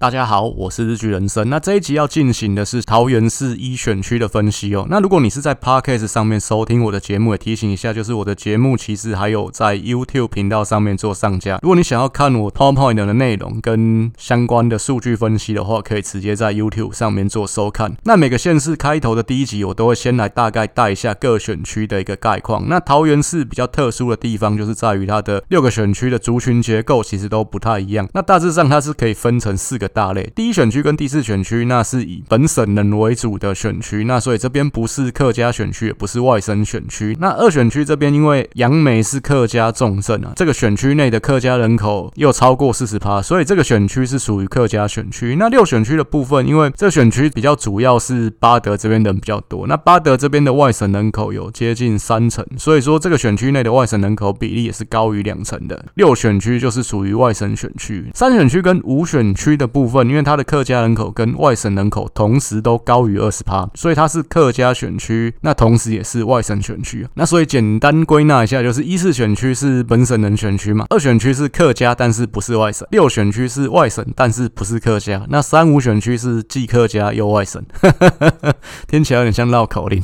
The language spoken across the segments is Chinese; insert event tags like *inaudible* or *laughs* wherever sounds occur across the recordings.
大家好，我是日剧人生。那这一集要进行的是桃园市一选区的分析哦。那如果你是在 Podcast 上面收听我的节目，也提醒一下，就是我的节目其实还有在 YouTube 频道上面做上架。如果你想要看我 PowerPoint 的内容跟相关的数据分析的话，可以直接在 YouTube 上面做收看。那每个县市开头的第一集，我都会先来大概带一下各选区的一个概况。那桃园市比较特殊的地方，就是在于它的六个选区的族群结构其实都不太一样。那大致上它是可以分成四个大类，第一选区跟第四选区，那是以本省人为主的选区，那所以这边不是客家选区，也不是外省选区。那二选区这边，因为杨梅是客家重镇啊，这个选区内的客家人口又超过四十趴，所以这个选区是属于客家选区。那六选区的部分，因为这个选区比较主要是巴德这边人比较多，那巴德这边的外省人口有接近三成，所以说这个选区内的外省人口比例也是高于两成的。六选区就是属于外省选区，三选区跟五选区的部部分，因为它的客家人口跟外省人口同时都高于二十趴，所以它是客家选区，那同时也是外省选区。那所以简单归纳一下，就是一四选区是本省人选区嘛，二选区是客家，但是不是外省；六选区是外省，但是不是客家。那三五选区是既客家又外省，*laughs* 听起来有点像绕口令。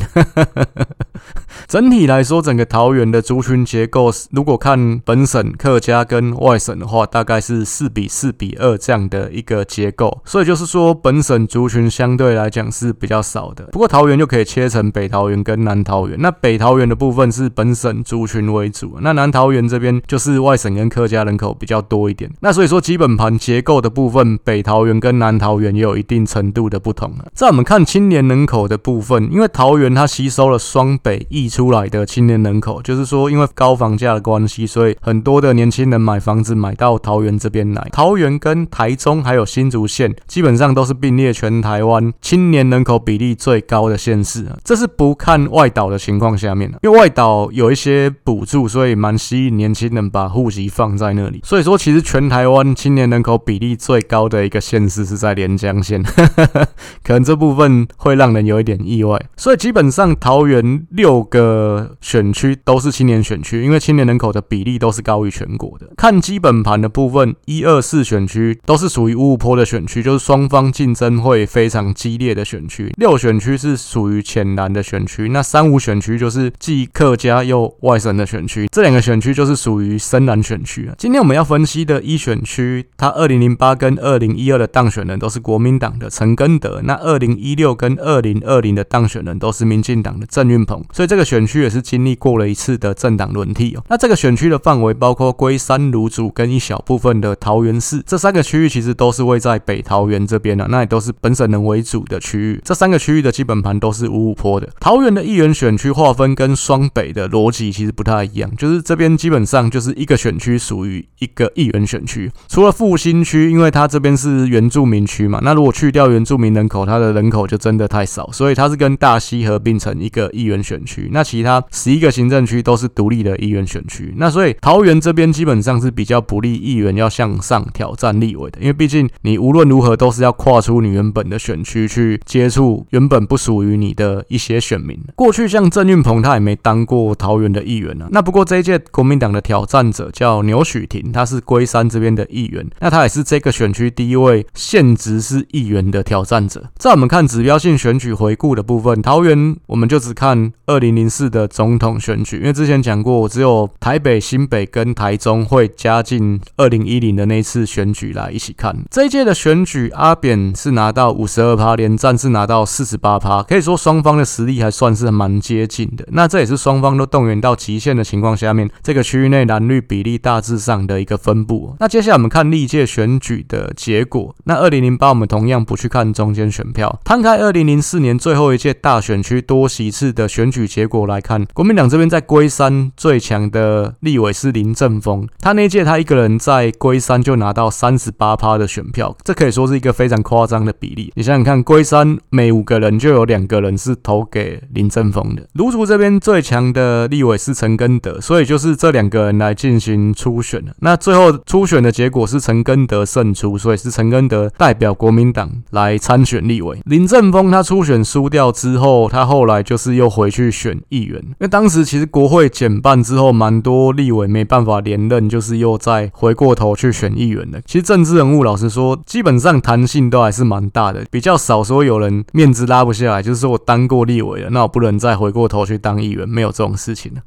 整体来说，整个桃园的族群结构，如果看本省客家跟外省的话，大概是四比四比二这样的一个结构。所以就是说，本省族群相对来讲是比较少的。不过桃园就可以切成北桃园跟南桃园。那北桃园的部分是本省族群为主，那南桃园这边就是外省跟客家人口比较多一点。那所以说，基本盘结构的部分，北桃园跟南桃园也有一定程度的不同。在我们看青年人口的部分，因为桃园它吸收了双北溢出出来的青年人口，就是说，因为高房价的关系，所以很多的年轻人买房子买到桃园这边来。桃园跟台中还有新竹县，基本上都是并列全台湾青年人口比例最高的县市。这是不看外岛的情况下面，因为外岛有一些补助，所以蛮吸引年轻人把户籍放在那里。所以说，其实全台湾青年人口比例最高的一个县市是在连江县，*laughs* 可能这部分会让人有一点意外。所以基本上桃园六个。呃，选区都是青年选区，因为青年人口的比例都是高于全国的。看基本盘的部分，一二四选区都是属于五五波的选区，就是双方竞争会非常激烈的选区。六选区是属于浅蓝的选区，那三五选区就是既客家又外省的选区，这两个选区就是属于深蓝选区啊。今天我们要分析的一选区，它二零零八跟二零一二的当选人都是国民党的陈根德，那二零一六跟二零二零的当选人都是民进党的郑运鹏，所以这个选。选区也是经历过了一次的政党轮替哦。那这个选区的范围包括龟山、芦竹跟一小部分的桃园市，这三个区域其实都是位在北桃园这边的，那也都是本省人为主的区域。这三个区域的基本盘都是五五坡的。桃园的议员选区划分跟双北的逻辑其实不太一样，就是这边基本上就是一个选区属于一个议员选区，除了复兴区，因为它这边是原住民区嘛，那如果去掉原住民人口，它的人口就真的太少，所以它是跟大溪合并成一个议员选区。那其他十一个行政区都是独立的议员选区，那所以桃园这边基本上是比较不利议员要向上挑战立委的，因为毕竟你无论如何都是要跨出你原本的选区去接触原本不属于你的一些选民。过去像郑运鹏他也没当过桃园的议员啊，那不过这一届国民党的挑战者叫牛煦庭，他是龟山这边的议员，那他也是这个选区第一位现职是议员的挑战者。在我们看指标性选举回顾的部分，桃园我们就只看二零零四的。总统选举，因为之前讲过，只有台北、新北跟台中会加进二零一零的那次选举来一起看。这一届的选举，阿扁是拿到五十二趴，连战是拿到四十八趴，可以说双方的实力还算是蛮接近的。那这也是双方都动员到极限的情况下面，这个区域内蓝绿比例大致上的一个分布。那接下来我们看历届选举的结果。那二零零八我们同样不去看中间选票，摊开二零零四年最后一届大选区多席次的选举结果来看。国民党这边在龟山最强的立委是林正峰，他那届他一个人在龟山就拿到三十八趴的选票，这可以说是一个非常夸张的比例。你想想看，龟山每五个人就有两个人是投给林正峰的。芦竹这边最强的立委是陈根德，所以就是这两个人来进行初选。那最后初选的结果是陈根德胜出，所以是陈根德代表国民党来参选立委。林正峰他初选输掉之后，他后来就是又回去。去选议员。因为当时其实国会减半之后，蛮多立委没办法连任，就是又再回过头去选议员的。其实政治人物老实说，基本上弹性都还是蛮大的，比较少说有人面子拉不下来，就是说我当过立委了，那我不能再回过头去当议员，没有这种事情的。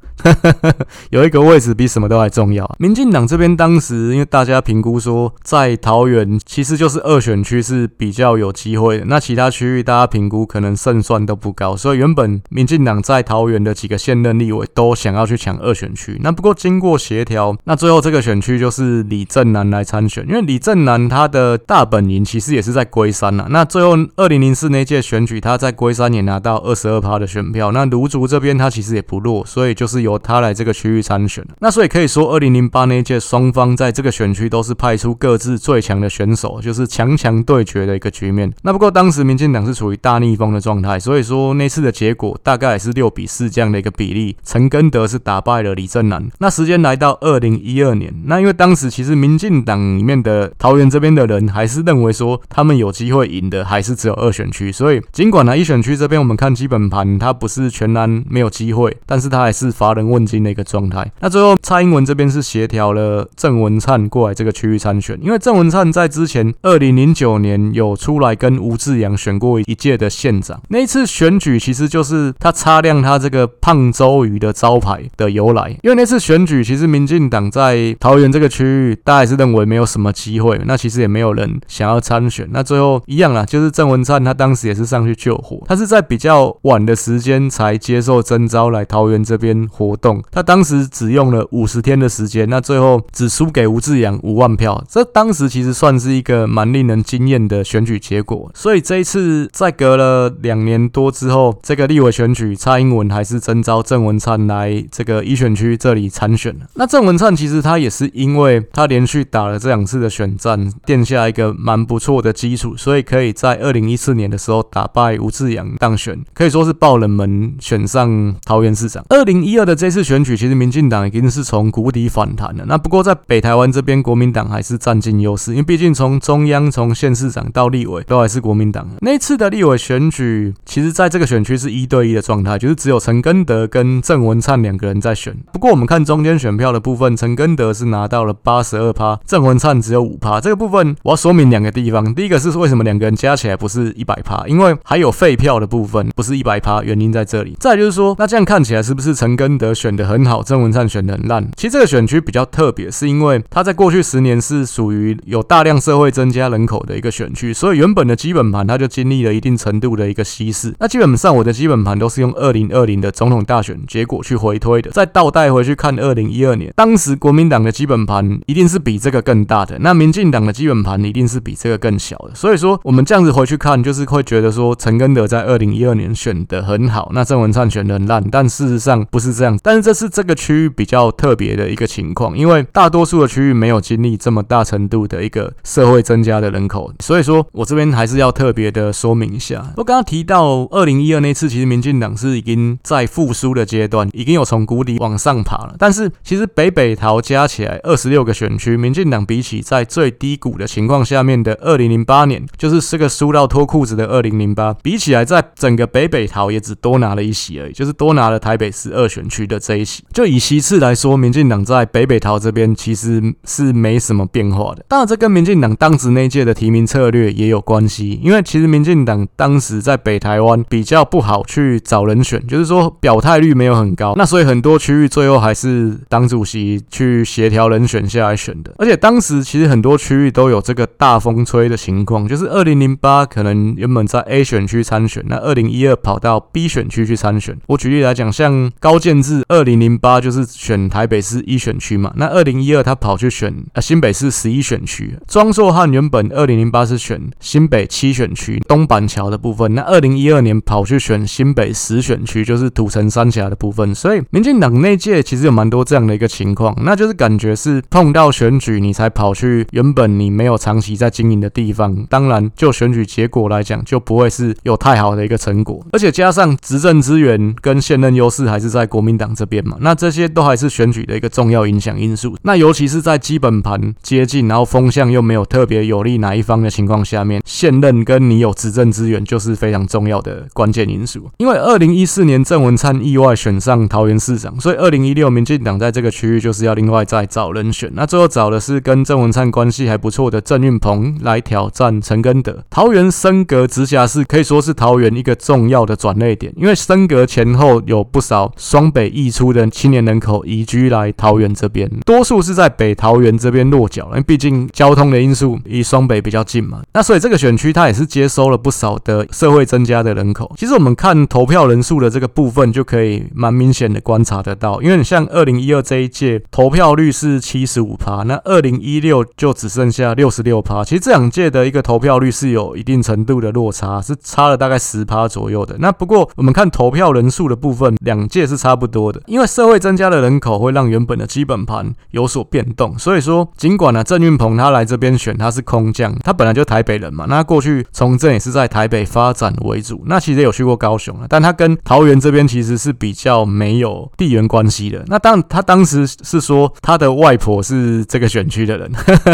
*laughs* 有一个位置比什么都还重要。民进党这边当时因为大家评估说，在桃园其实就是二选区是比较有机会的，那其他区域大家评估可能胜算都不高，所以原本民进党在桃园的几个现任立委都想要去抢二选区。那不过经过协调，那最后这个选区就是李正南来参选，因为李正南他的大本营其实也是在龟山呐。那最后二零零四那届选举，他在龟山也拿到二十二趴的选票。那卢竹这边他其实也不弱，所以就是由他来这个区域参选。那所以可以说，二零零八那届双方在这个选区都是派出各自最强的选手，就是强强对决的一个局面。那不过当时民进党是处于大逆风的状态，所以说那次的结果大概也是六比四这样的一个比例，陈根德是打败了李正南。那时间来到二零一二年，那因为当时其实民进党里面的桃园这边的人还是认为说他们有机会赢的，还是只有二选区。所以尽管呢一选区这边我们看基本盘，它不是全然没有机会，但是他还是乏人问津的一个状态。那最后蔡英文这边是协调了郑文灿过来这个区域参选，因为郑文灿在之前二零零九年有出来跟吴志扬选过一届的县长，那一次选举其实就是他擦亮他这个胖周瑜的招牌的由来，因为那次选举其实民进党在桃园这个区域，大家是认为没有什么机会，那其实也没有人想要参选，那最后一样啦，就是郑文灿他当时也是上去救火，他是在比较晚的时间才接受征召来桃园这边活动，他当时只用了五十天的时间，那最后只输给吴志扬五万票，这当时其实算是一个蛮令人惊艳的选举结果，所以这一次在隔了两年多之后，这个立委选举，蔡英文还还是征召郑文灿来这个一选区这里参选。那郑文灿其实他也是因为他连续打了这两次的选战，垫下一个蛮不错的基础，所以可以在二零一四年的时候打败吴志扬当选，可以说是爆冷门选上桃园市长。二零一二的这次选举，其实民进党已经是从谷底反弹了。那不过在北台湾这边，国民党还是占尽优势，因为毕竟从中央、从县市长到立委都还是国民党。那次的立委选举，其实在这个选区是一对一的状态，就是只有陈陈根德跟郑文灿两个人在选。不过我们看中间选票的部分，陈根德是拿到了八十二趴，郑文灿只有五趴。这个部分我要说明两个地方，第一个是为什么两个人加起来不是一百趴，因为还有废票的部分不是一百趴，原因在这里。再就是说，那这样看起来是不是陈根德选的很好，郑文灿选的很烂？其实这个选区比较特别，是因为他在过去十年是属于有大量社会增加人口的一个选区，所以原本的基本盘他就经历了一定程度的一个稀释。那基本上我的基本盘都是用二零二零的总统大选结果去回推的，再倒带回去看二零一二年，当时国民党的基本盘一定是比这个更大的，那民进党的基本盘一定是比这个更小的。所以说我们这样子回去看，就是会觉得说陈根德在二零一二年选得很好，那郑文灿选得很烂，但事实上不是这样。但是这是这个区域比较特别的一个情况，因为大多数的区域没有经历这么大程度的一个社会增加的人口，所以说我这边还是要特别的说明一下。我刚刚提到二零一二那次，其实民进党是已经在复苏的阶段，已经有从谷底往上爬了。但是其实北北桃加起来二十六个选区，民进党比起在最低谷的情况下面的二零零八年，就是这个输到脱裤子的二零零八，比起来，在整个北北桃也只多拿了一席而已，就是多拿了台北市二选区的这一席。就以席次来说，民进党在北北桃这边其实是没什么变化的。当然，这跟民进党当时那届的提名策略也有关系，因为其实民进党当时在北台湾比较不好去找人选，就是说表态率没有很高，那所以很多区域最后还是党主席去协调人选下来选的。而且当时其实很多区域都有这个大风吹的情况，就是二零零八可能原本在 A 选区参选，那二零一二跑到 B 选区去参选。我举例来讲，像高建志二零零八就是选台北市一选区嘛，那二零一二他跑去选呃新北市十一选区。庄硕汉原本二零零八是选新北七选区东板桥的部分，那二零一二年跑去选新北十选区，就是土城三峡的部分。所以民进党内界其实有蛮多这样的一个情况，那就是感觉是碰到选举你才跑去原本你没有长期在经营的地方，当然就选举结果来讲就不会是有太好的一个成果，而且加上执政资源跟现任优势还是在国民党这边嘛，那这些都还是选举的一个重要影响因素。那尤其是在基本盘接近，然后风向又没有特别有利哪一方的情况下面，现任跟你有执政资源就是非常重要的关键因素。因为二零一四年政郑文灿意外选上桃园市长，所以二零一六民进党在这个区域就是要另外再找人选。那最后找的是跟郑文灿关系还不错的郑运鹏来挑战陈根德。桃园升格直辖市可以说是桃园一个重要的转捩点，因为升格前后有不少双北溢出的青年人口移居来桃园这边，多数是在北桃园这边落脚，因为毕竟交通的因素离双北比较近嘛。那所以这个选区它也是接收了不少的社会增加的人口。其实我们看投票人数的这个部分，就可以蛮明显的观察得到，因为你像二零一二这一届投票率是七十五趴，那二零一六就只剩下六十六趴。其实这两届的一个投票率是有一定程度的落差，是差了大概十趴左右的。那不过我们看投票人数的部分，两届是差不多的，因为社会增加的人口会让原本的基本盘有所变动。所以说，尽管呢郑运鹏他来这边选他是空降，他本来就台北人嘛，那过去从政也是在台北发展为主，那其实有去过高雄了，但他跟桃园这这边其实是比较没有地缘关系的。那当他当时是说他的外婆是这个选区的人，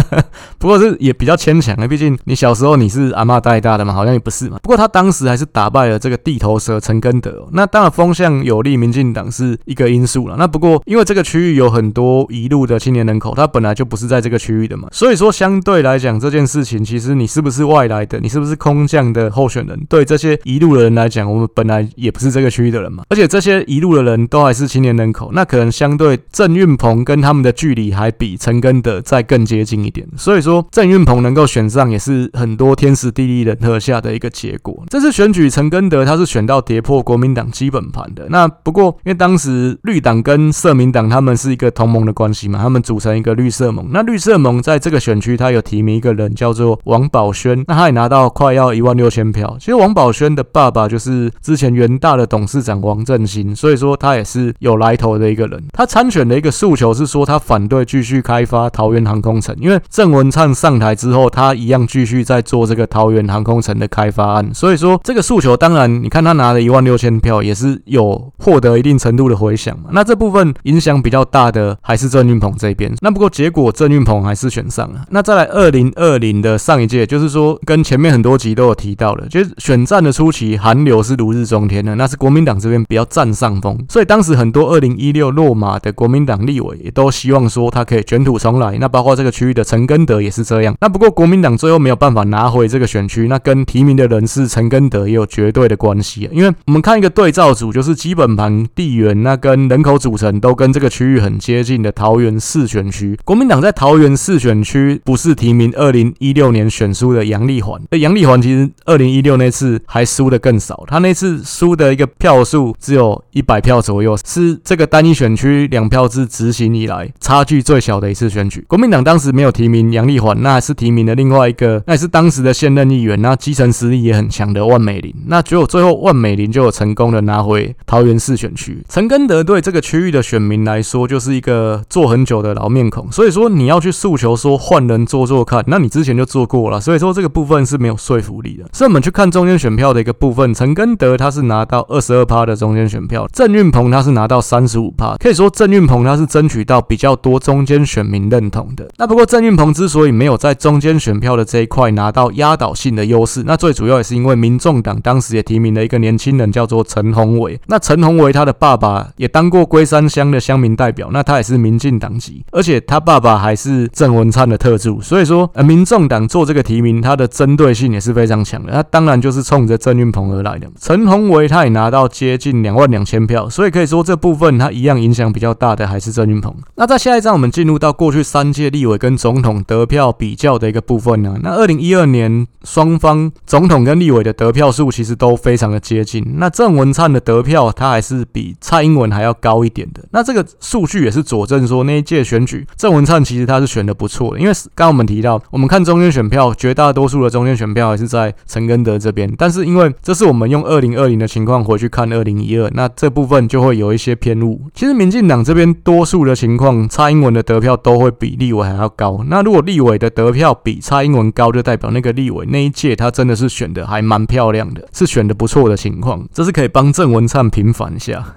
*laughs* 不过是也比较牵强的，毕竟你小时候你是阿嬷带大的嘛，好像也不是嘛。不过他当时还是打败了这个地头蛇陈根德，那当然风向有利民进党是一个因素了。那不过因为这个区域有很多移入的青年人口，他本来就不是在这个区域的嘛，所以说相对来讲这件事情，其实你是不是外来的，你是不是空降的候选人，对这些移入的人来讲，我们本来也不是这个区域的人嘛，而且这些一路的人都还是青年人口，那可能相对郑运鹏跟他们的距离还比陈根德再更接近一点，所以说郑运鹏能够选上也是很多天时地利人和下的一个结果。这次选举陈根德他是选到跌破国民党基本盘的，那不过因为当时绿党跟社民党他们是一个同盟的关系嘛，他们组成一个绿色盟，那绿色盟在这个选区他有提名一个人叫做王宝轩，那他也拿到快要一万六千票。其实王宝轩的爸爸就是之前元大的董事长王振兴，所以说他也是有来头的一个人。他参选的一个诉求是说他反对继续开发桃园航空城，因为郑文灿上台之后，他一样继续在做这个桃园航空城的开发案。所以说这个诉求，当然你看他拿了一万六千票，也是有获得一定程度的回响嘛。那这部分影响比较大的还是郑运鹏这边。那不过结果郑运鹏还是选上了。那再来二零二零的上一届，就是说跟前面很多集都有提到的，就是选战的初期韩流是如日中天的，那是国民党这边比较占上风，所以当时很多二零一六落马的国民党立委也都希望说他可以卷土重来。那包括这个区域的陈根德也是这样。那不过国民党最后没有办法拿回这个选区，那跟提名的人是陈根德也有绝对的关系。因为我们看一个对照组，就是基本盘地缘那跟人口组成都跟这个区域很接近的桃园四选区，国民党在桃园四选区不是提名二零一六年选输的杨丽环。杨丽环其实二零一六那次还输的更少，他那次输的一个票数只有一百票左右，是这个单一选区两票制执行以来差距最小的一次选举。国民党当时没有提名杨丽环，那还是提名了另外一个，那也是当时的现任议员，那基层实力也很强的万美玲。那结果最后万美玲就有成功的拿回桃园市选区。陈根德对这个区域的选民来说就是一个做很久的老面孔，所以说你要去诉求说换人做做看，那你之前就做过了，所以说这个部分是没有说服力的。所以我们去看中间选票的一个部分，陈根德他是拿到二十二趴的中间选票，郑运鹏他是拿到三十五趴，可以说郑运鹏他是争取到比较多中间选民认同的。那不过郑运鹏之所以没有在中间选票的这一块拿到压倒性的优势，那最主要也是因为民众党当时也提名了一个年轻人叫做陈宏伟，那陈宏伟他的爸爸也当过龟山乡的乡民代表，那他也是民进党籍，而且他爸爸还是郑文灿的特助，所以说呃民众党做这个提名，他的针对性也是非常强的。那当然就是冲着郑运鹏而来的。陈宏伟他也拿到接近两万两千票，所以可以说这部分它一样影响比较大的还是郑运鹏。那在下一章我们进入到过去三届立委跟总统得票比较的一个部分呢。那二零一二年双方总统跟立委的得票数其实都非常的接近。那郑文灿的得票他还是比蔡英文还要高一点的。那这个数据也是佐证说那一届选举郑文灿其实他是选的不错的，因为刚刚我们提到，我们看中间选票，绝大多数的中间选票还是在陈根德这边，但是因为这是我们用二零二零的情况回去看二零一二，那这部分就会有一些偏误。其实民进党这边多数的情况，蔡英文的得票都会比立委还要高。那如果立委的得票比蔡英文高，就代表那个立委那一届他真的是选的还蛮漂亮的，是选的不错的情况，这是可以帮郑文灿平反一下。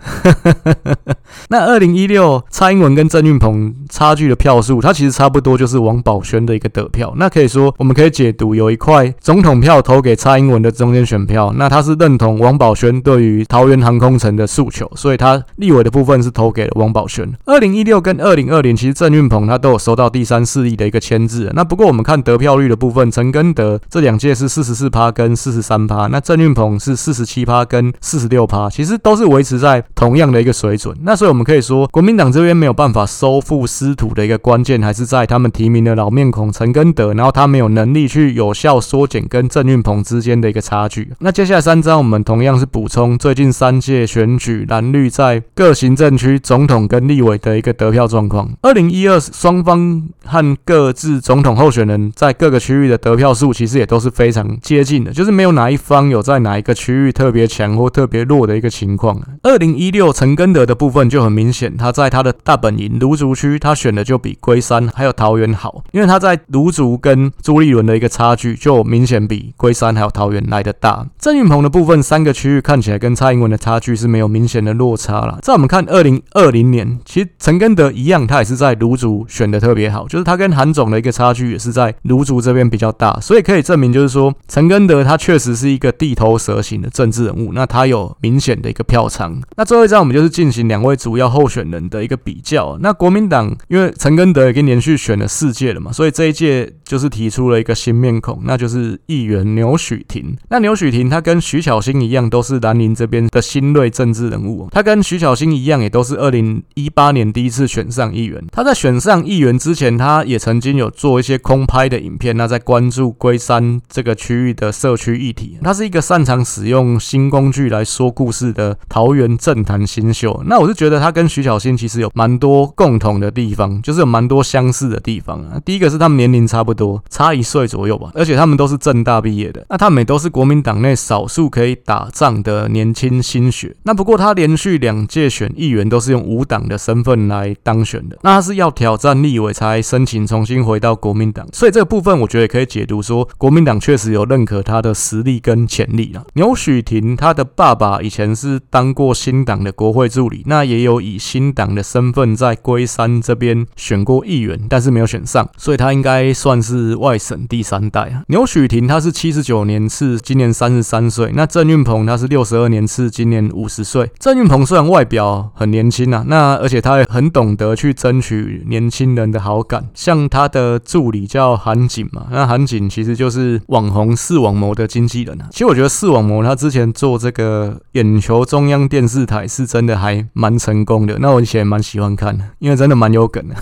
*laughs* 那二零一六蔡英文跟郑运鹏差距的票数，它其实差不多，就是王宝轩的一个得票。那可以说，我们可以解读有一块总统票投给蔡英文的中间选票，那他是认同王宝轩对于桃园航空城的诉求，所以他立委的部分是投给了王宝轩。二零一六跟二零二零，其实郑运鹏他都有收到第三势力的一个签字。那不过我们看得票率的部分，陈根德这两届是四十四趴跟四十三趴，那郑运鹏是四十七趴跟四十六趴，其实都是维持在同样的一个水准。那所以我们可以说，国民党这边没有办法收复失土的一个关键，还是在他们提名的老面孔陈根德，然后他没有能力去有效缩减跟郑运鹏之间的一个差距。那接下来三张，我们同样是补充最近三届选举蓝绿在各行政区总统跟立委的一个得票状况。二零一二双方和各自总统候选人在各个区域的得票数，其实也都是非常接近的，就是没有哪一方有在哪一个区域特别强或特别弱的一个情况。二零一六陈根德的部分就很明显，他在他的大本营芦竹区，他选的就比龟山还有桃园好，因为他在芦竹跟朱立伦的一个差距就明显比龟山还有桃园来得大。郑运鹏的部分三个区域看起来跟蔡英文的差距是没有明显的落差了。在我们看二零二零年，其实陈根德一样，他也是在卢竹选的特别好，就是他跟韩总的一个差距也是在卢竹这边比较大，所以可以证明就是说陈根德他确实是一个地头蛇型的政治人物，那他有明显的一个票仓。那最后一张我们就是进行两位主要候选人的一个比较。那国民党因为陈根德已经连续选了四届了嘛，所以这一届就是提出了一个新面孔，那就是议员牛煦庭。那牛煦庭他跟徐巧芯一样，都是南宁这边的新锐政治人物。他跟徐巧芯一样，也都是二零一八年第一次选上议员。他在选上议员之前，他也曾经有做一些空拍的影片，那在关注龟山这个区域的社区议题。他是一个擅长使用新工具来说故事的桃园政坛新秀。那我是觉得他跟徐巧芯其实有蛮多共同的地方，就是有蛮多相似的地方啊。第一个是他们年龄差不多，多差一岁左右吧，而且他们都是政大毕业的。那他们也都是国民党内少数可以打仗的年轻新血。那不过他连续两届选议员都是用无党的身份来当选的。那他是要挑战立委才申请重新回到国民党，所以这个部分我觉得也可以解读说，国民党确实有认可他的实力跟潜力啊。牛许庭他的爸爸以前是当过新党的国会助理，那也有以新党的身份在龟山这边选过议员，但是没有选上，所以他应该算是是外省第三代啊。牛许婷他是七十九年次，今年三十三岁。那郑运鹏他是六十二年次，今年五十岁。郑运鹏虽然外表很年轻啊，那而且他也很懂得去争取年轻人的好感，像他的助理叫韩景嘛，那韩景其实就是网红视网膜的经纪人啊。其实我觉得视网膜他之前做这个眼球中央电视台是真的还蛮成功的，那我以前蛮喜欢看的，因为真的蛮有梗的。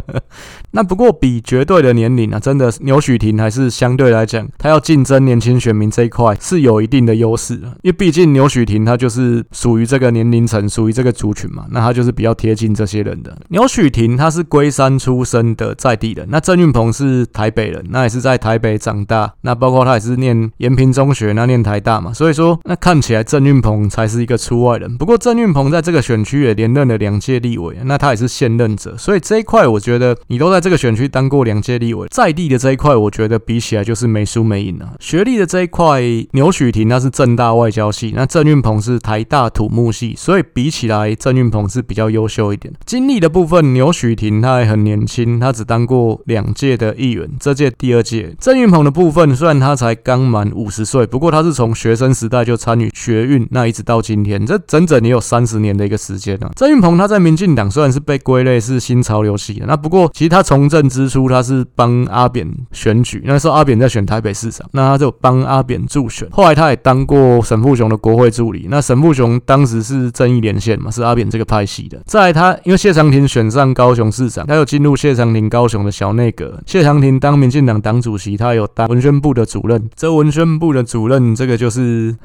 *laughs* 那不过比绝对的年龄啊，真的牛许庭还是相对来讲，他要竞争年轻选民这一块是有一定的优势的，因为毕竟牛许庭他就是属于这个年龄层，属于这个族群嘛，那他就是比较贴近这些人的。牛许庭他是龟山出生的在地人，那郑运鹏是台北人，那也是在台北长大，那包括他也是念延平中学，那念台大嘛，所以说那看起来郑运鹏才是一个出外人。不过郑运鹏在这个选区也连任了两届立委，那他也是现任者，所以这一块我觉得你都在。这个选区当过两届立委，在地的这一块，我觉得比起来就是没输没赢啊。学历的这一块，牛许庭那是政大外交系，那郑运鹏是台大土木系，所以比起来，郑运鹏是比较优秀一点。经历的部分，牛许庭他还很年轻，他只当过两届的议员，这届第二届。郑运鹏的部分，虽然他才刚满五十岁，不过他是从学生时代就参与学运，那一直到今天，这整整也有三十年的一个时间啊。郑运鹏他在民进党虽然是被归类是新潮流系的，那不过其实他。从政之初，他是帮阿扁选举，那时候阿扁在选台北市长，那他就帮阿扁助选。后来他也当过沈富雄的国会助理，那沈富雄当时是正义连线嘛，是阿扁这个派系的。再来他因为谢长廷选上高雄市长，他又进入谢长廷高雄的小内阁。谢长廷当民进党党主席，他有当文宣部的主任。这文宣部的主任，这个就是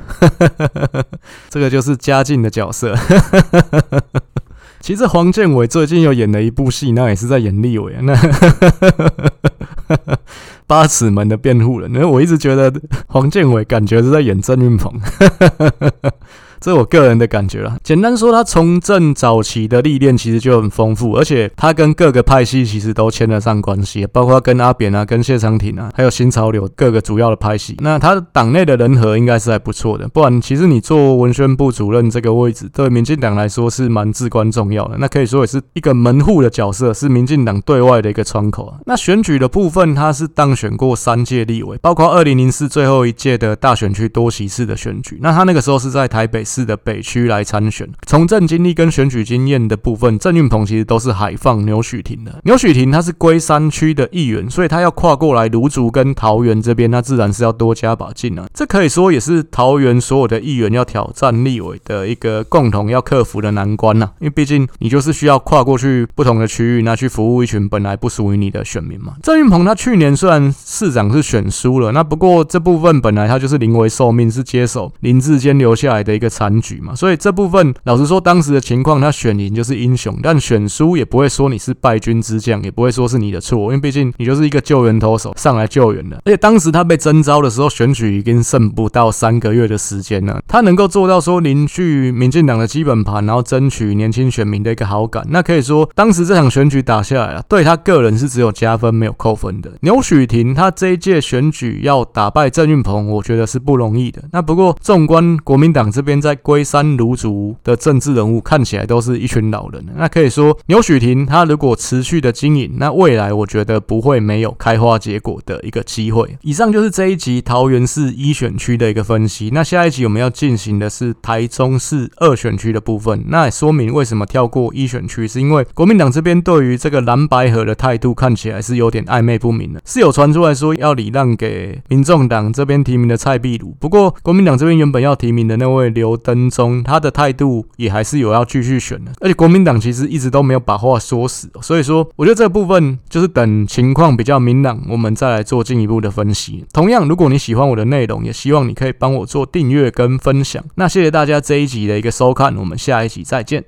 *laughs* 这个就是嘉靖的角色。其实黄建伟最近又演了一部戏，那也是在演立委啊。那 *laughs* 八尺门的辩护人，那我一直觉得黄建伟感觉是在演郑云鹏。这我个人的感觉啦。简单说，他从政早期的历练其实就很丰富，而且他跟各个派系其实都牵得上关系，包括跟阿扁啊、跟谢长廷啊，还有新潮流各个主要的派系。那他党内的人和应该是还不错的，不然其实你做文宣部主任这个位置，对民进党来说是蛮至关重要的。那可以说也是一个门户的角色，是民进党对外的一个窗口啊。那选举的部分，他是当选过三届立委，包括二零零四最后一届的大选区多席次的选举。那他那个时候是在台北市的北区来参选。从政经历跟选举经验的部分，郑运鹏其实都是海放牛许庭的。牛许庭他是龟山区的议员，所以他要跨过来芦竹跟桃园这边，那自然是要多加把劲啊。这可以说也是桃园所有的议员要挑战立委的一个共同要克服的难关呐、啊。因为毕竟你就是需要跨过去不同的区域，那去服务一群本来不属于你的选民嘛。郑运鹏他去年虽然市长是选输了，那不过这部分本来他就是临危受命，是接手林志坚留下来的一个残局嘛。所以这部分老实说，当时的情况他选赢就是英雄，但选输也不会说你是败军之将，也不会说是你的错，因为毕竟你就是一个救援投手上来救援的。而且当时他被征召的时候，选举已经剩不到三个月的时间了，他能够做到说凝聚民进党的基本盘，然后争取年轻选民的一个好感，那可以说当时这场选举打下来了，对他个人是只有加分没有扣分的。牛煦庭他这一届选举要打败郑运鹏，我觉得是不容易的。那不过纵观国民党这边在龟山芦竹的政治人物，看起来都是一群老人。那可以说牛煦庭他如果持续的经营，那未来我觉得不会没有开花结果的一个机会。以上就是这一集桃园市一选区的一个分析。那下一集我们要进行的是台中市二选区的部分。那也说明为什么跳过一选区，是因为国民党这边对于这个蓝白河的态度看起来是有点暧昧不明的。是有传出来说要礼让给民众党这边提名的蔡壁如，不过国民党这边原本要提名的那位刘登中，他的态度也还是有要继续选的。而且国民党其实一直都没有把话说死，所以说我觉得这部分就是等情况比较明朗，我们再来做进一步的分析。同样，如果你喜欢我的内容，也希望你可以帮我做订阅跟分享。那谢谢大家这一集的一个收看，我们下一集再见。